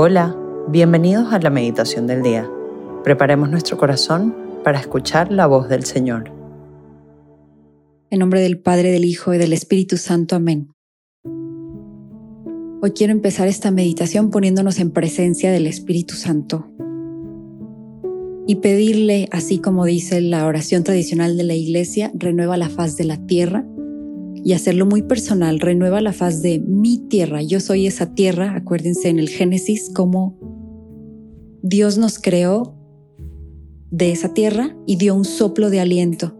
Hola, bienvenidos a la meditación del día. Preparemos nuestro corazón para escuchar la voz del Señor. En nombre del Padre, del Hijo y del Espíritu Santo. Amén. Hoy quiero empezar esta meditación poniéndonos en presencia del Espíritu Santo y pedirle, así como dice la oración tradicional de la Iglesia, renueva la faz de la tierra y hacerlo muy personal, renueva la faz de mi tierra. Yo soy esa tierra, acuérdense en el Génesis cómo Dios nos creó de esa tierra y dio un soplo de aliento.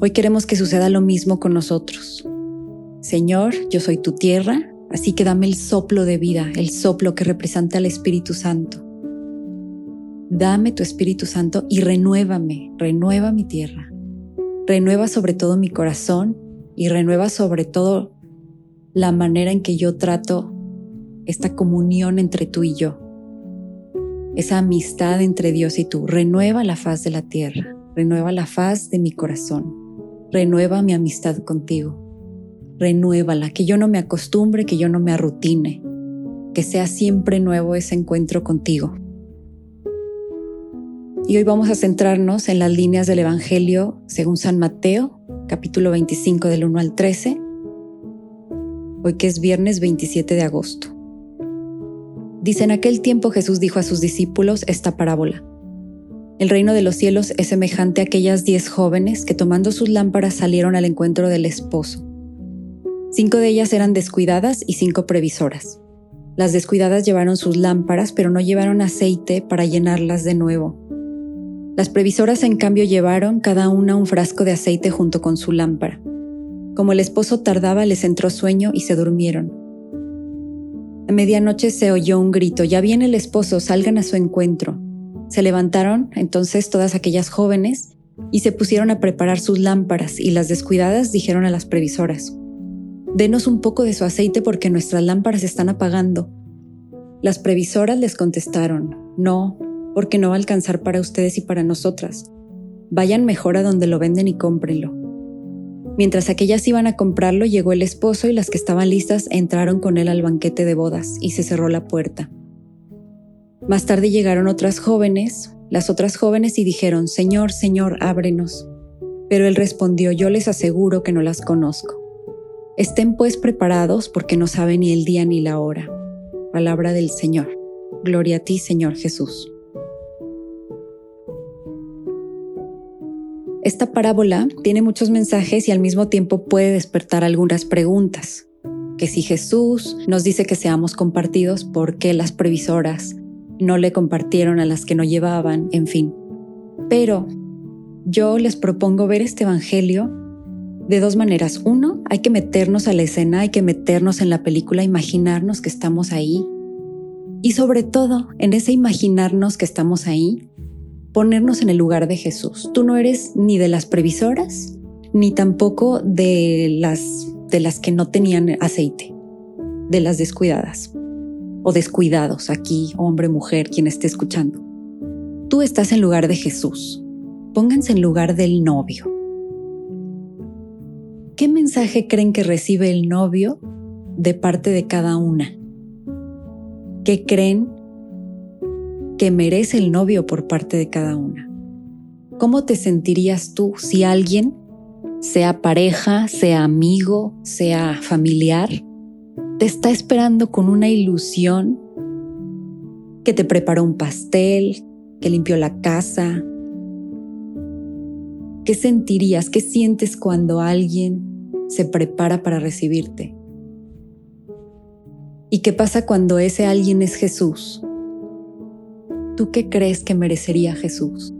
Hoy queremos que suceda lo mismo con nosotros. Señor, yo soy tu tierra, así que dame el soplo de vida, el soplo que representa al Espíritu Santo. Dame tu Espíritu Santo y renuévame, renueva mi tierra. Renueva sobre todo mi corazón y renueva sobre todo la manera en que yo trato esta comunión entre tú y yo, esa amistad entre Dios y tú. Renueva la faz de la tierra, renueva la faz de mi corazón, renueva mi amistad contigo, renuévala, que yo no me acostumbre, que yo no me arrutine, que sea siempre nuevo ese encuentro contigo. Y hoy vamos a centrarnos en las líneas del Evangelio según San Mateo, capítulo 25 del 1 al 13, hoy que es viernes 27 de agosto. Dice, en aquel tiempo Jesús dijo a sus discípulos esta parábola. El reino de los cielos es semejante a aquellas diez jóvenes que tomando sus lámparas salieron al encuentro del esposo. Cinco de ellas eran descuidadas y cinco previsoras. Las descuidadas llevaron sus lámparas, pero no llevaron aceite para llenarlas de nuevo. Las previsoras en cambio llevaron cada una un frasco de aceite junto con su lámpara. Como el esposo tardaba, les entró sueño y se durmieron. A medianoche se oyó un grito, ya viene el esposo, salgan a su encuentro. Se levantaron entonces todas aquellas jóvenes y se pusieron a preparar sus lámparas y las descuidadas dijeron a las previsoras, Denos un poco de su aceite porque nuestras lámparas están apagando. Las previsoras les contestaron, No, porque no va a alcanzar para ustedes y para nosotras. Vayan mejor a donde lo venden y cómprenlo. Mientras aquellas iban a comprarlo, llegó el esposo y las que estaban listas entraron con él al banquete de bodas y se cerró la puerta. Más tarde llegaron otras jóvenes, las otras jóvenes, y dijeron, Señor, Señor, ábrenos. Pero él respondió, yo les aseguro que no las conozco. Estén pues preparados porque no saben ni el día ni la hora. Palabra del Señor. Gloria a ti, Señor Jesús. Esta parábola tiene muchos mensajes y al mismo tiempo puede despertar algunas preguntas. Que si Jesús nos dice que seamos compartidos, ¿por qué las previsoras no le compartieron a las que no llevaban? En fin. Pero yo les propongo ver este Evangelio de dos maneras. Uno, hay que meternos a la escena, hay que meternos en la película, imaginarnos que estamos ahí. Y sobre todo, en ese imaginarnos que estamos ahí, ponernos en el lugar de Jesús. Tú no eres ni de las previsoras, ni tampoco de las, de las que no tenían aceite, de las descuidadas o descuidados aquí, hombre, mujer, quien esté escuchando. Tú estás en lugar de Jesús. Pónganse en lugar del novio. ¿Qué mensaje creen que recibe el novio de parte de cada una? ¿Qué creen que merece el novio por parte de cada una. ¿Cómo te sentirías tú si alguien, sea pareja, sea amigo, sea familiar, te está esperando con una ilusión que te preparó un pastel, que limpió la casa? ¿Qué sentirías, qué sientes cuando alguien se prepara para recibirte? ¿Y qué pasa cuando ese alguien es Jesús? ¿Tú qué crees que merecería Jesús?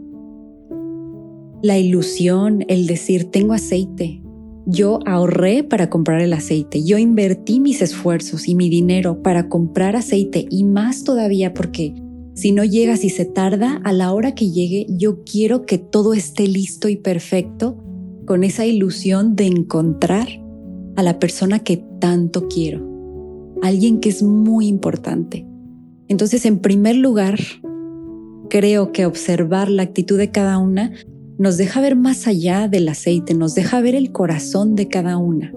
La ilusión, el decir, tengo aceite. Yo ahorré para comprar el aceite. Yo invertí mis esfuerzos y mi dinero para comprar aceite y más todavía porque si no llegas y se tarda, a la hora que llegue, yo quiero que todo esté listo y perfecto con esa ilusión de encontrar a la persona que tanto quiero. Alguien que es muy importante. Entonces, en primer lugar, creo que observar la actitud de cada una nos deja ver más allá del aceite, nos deja ver el corazón de cada una.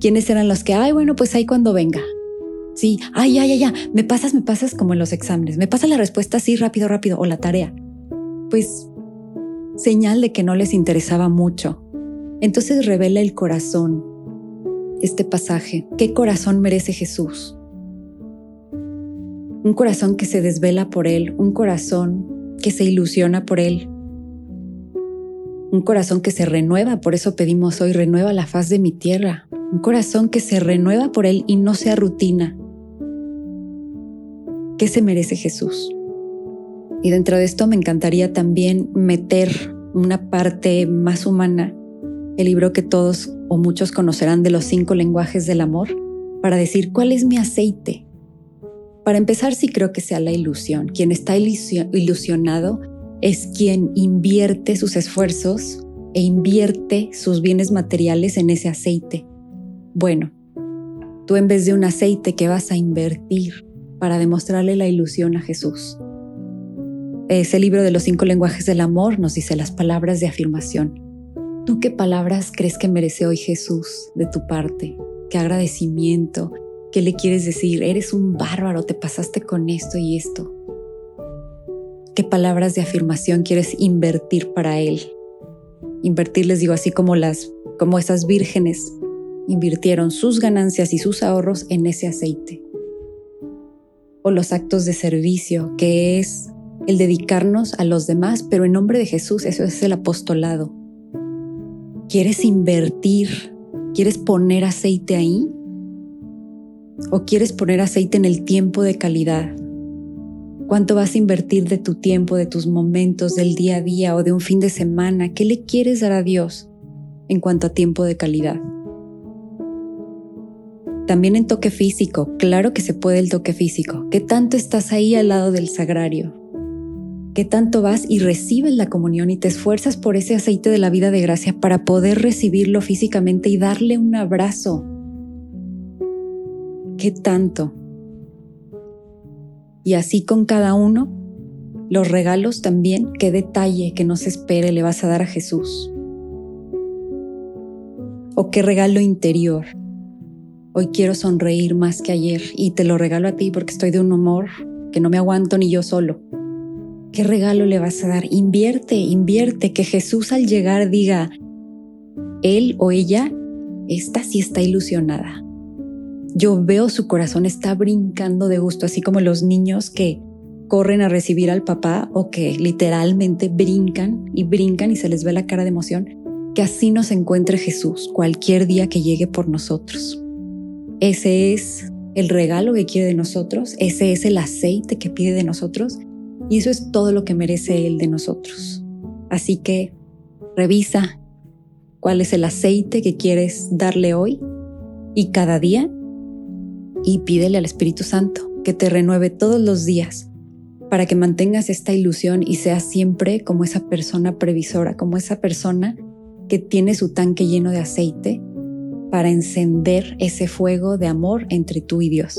¿Quiénes eran los que, ay, bueno, pues ahí cuando venga? Sí, ay, ay, ay, ya, me pasas, me pasas como en los exámenes, me pasa la respuesta así rápido, rápido, o la tarea. Pues señal de que no les interesaba mucho. Entonces revela el corazón, este pasaje. ¿Qué corazón merece Jesús? Un corazón que se desvela por Él, un corazón que se ilusiona por Él, un corazón que se renueva, por eso pedimos hoy, renueva la faz de mi tierra, un corazón que se renueva por Él y no sea rutina. ¿Qué se merece Jesús? Y dentro de esto me encantaría también meter una parte más humana, el libro que todos o muchos conocerán de los cinco lenguajes del amor, para decir cuál es mi aceite. Para empezar, sí creo que sea la ilusión. Quien está ilusionado es quien invierte sus esfuerzos e invierte sus bienes materiales en ese aceite. Bueno, tú en vez de un aceite que vas a invertir para demostrarle la ilusión a Jesús. Ese libro de los cinco lenguajes del amor nos dice las palabras de afirmación. ¿Tú qué palabras crees que merece hoy Jesús de tu parte? ¿Qué agradecimiento? ¿Qué le quieres decir? Eres un bárbaro, te pasaste con esto y esto. ¿Qué palabras de afirmación quieres invertir para Él? Invertir, les digo, así como las, como esas vírgenes invirtieron sus ganancias y sus ahorros en ese aceite. O los actos de servicio, que es el dedicarnos a los demás, pero en nombre de Jesús, eso es el apostolado ¿Quieres invertir? ¿Quieres poner aceite ahí? ¿O quieres poner aceite en el tiempo de calidad? ¿Cuánto vas a invertir de tu tiempo, de tus momentos, del día a día o de un fin de semana? ¿Qué le quieres dar a Dios en cuanto a tiempo de calidad? También en toque físico, claro que se puede el toque físico. ¿Qué tanto estás ahí al lado del sagrario? ¿Qué tanto vas y recibes la comunión y te esfuerzas por ese aceite de la vida de gracia para poder recibirlo físicamente y darle un abrazo? ¿Qué tanto? Y así con cada uno, los regalos también, qué detalle que no se espere le vas a dar a Jesús. O qué regalo interior. Hoy quiero sonreír más que ayer y te lo regalo a ti porque estoy de un humor que no me aguanto ni yo solo. ¿Qué regalo le vas a dar? Invierte, invierte, que Jesús al llegar diga, él o ella, esta sí está ilusionada. Yo veo su corazón está brincando de gusto, así como los niños que corren a recibir al papá o que literalmente brincan y brincan y se les ve la cara de emoción, que así nos encuentre Jesús cualquier día que llegue por nosotros. Ese es el regalo que quiere de nosotros, ese es el aceite que pide de nosotros y eso es todo lo que merece Él de nosotros. Así que revisa cuál es el aceite que quieres darle hoy y cada día y pídele al Espíritu Santo que te renueve todos los días para que mantengas esta ilusión y seas siempre como esa persona previsora, como esa persona que tiene su tanque lleno de aceite para encender ese fuego de amor entre tú y Dios.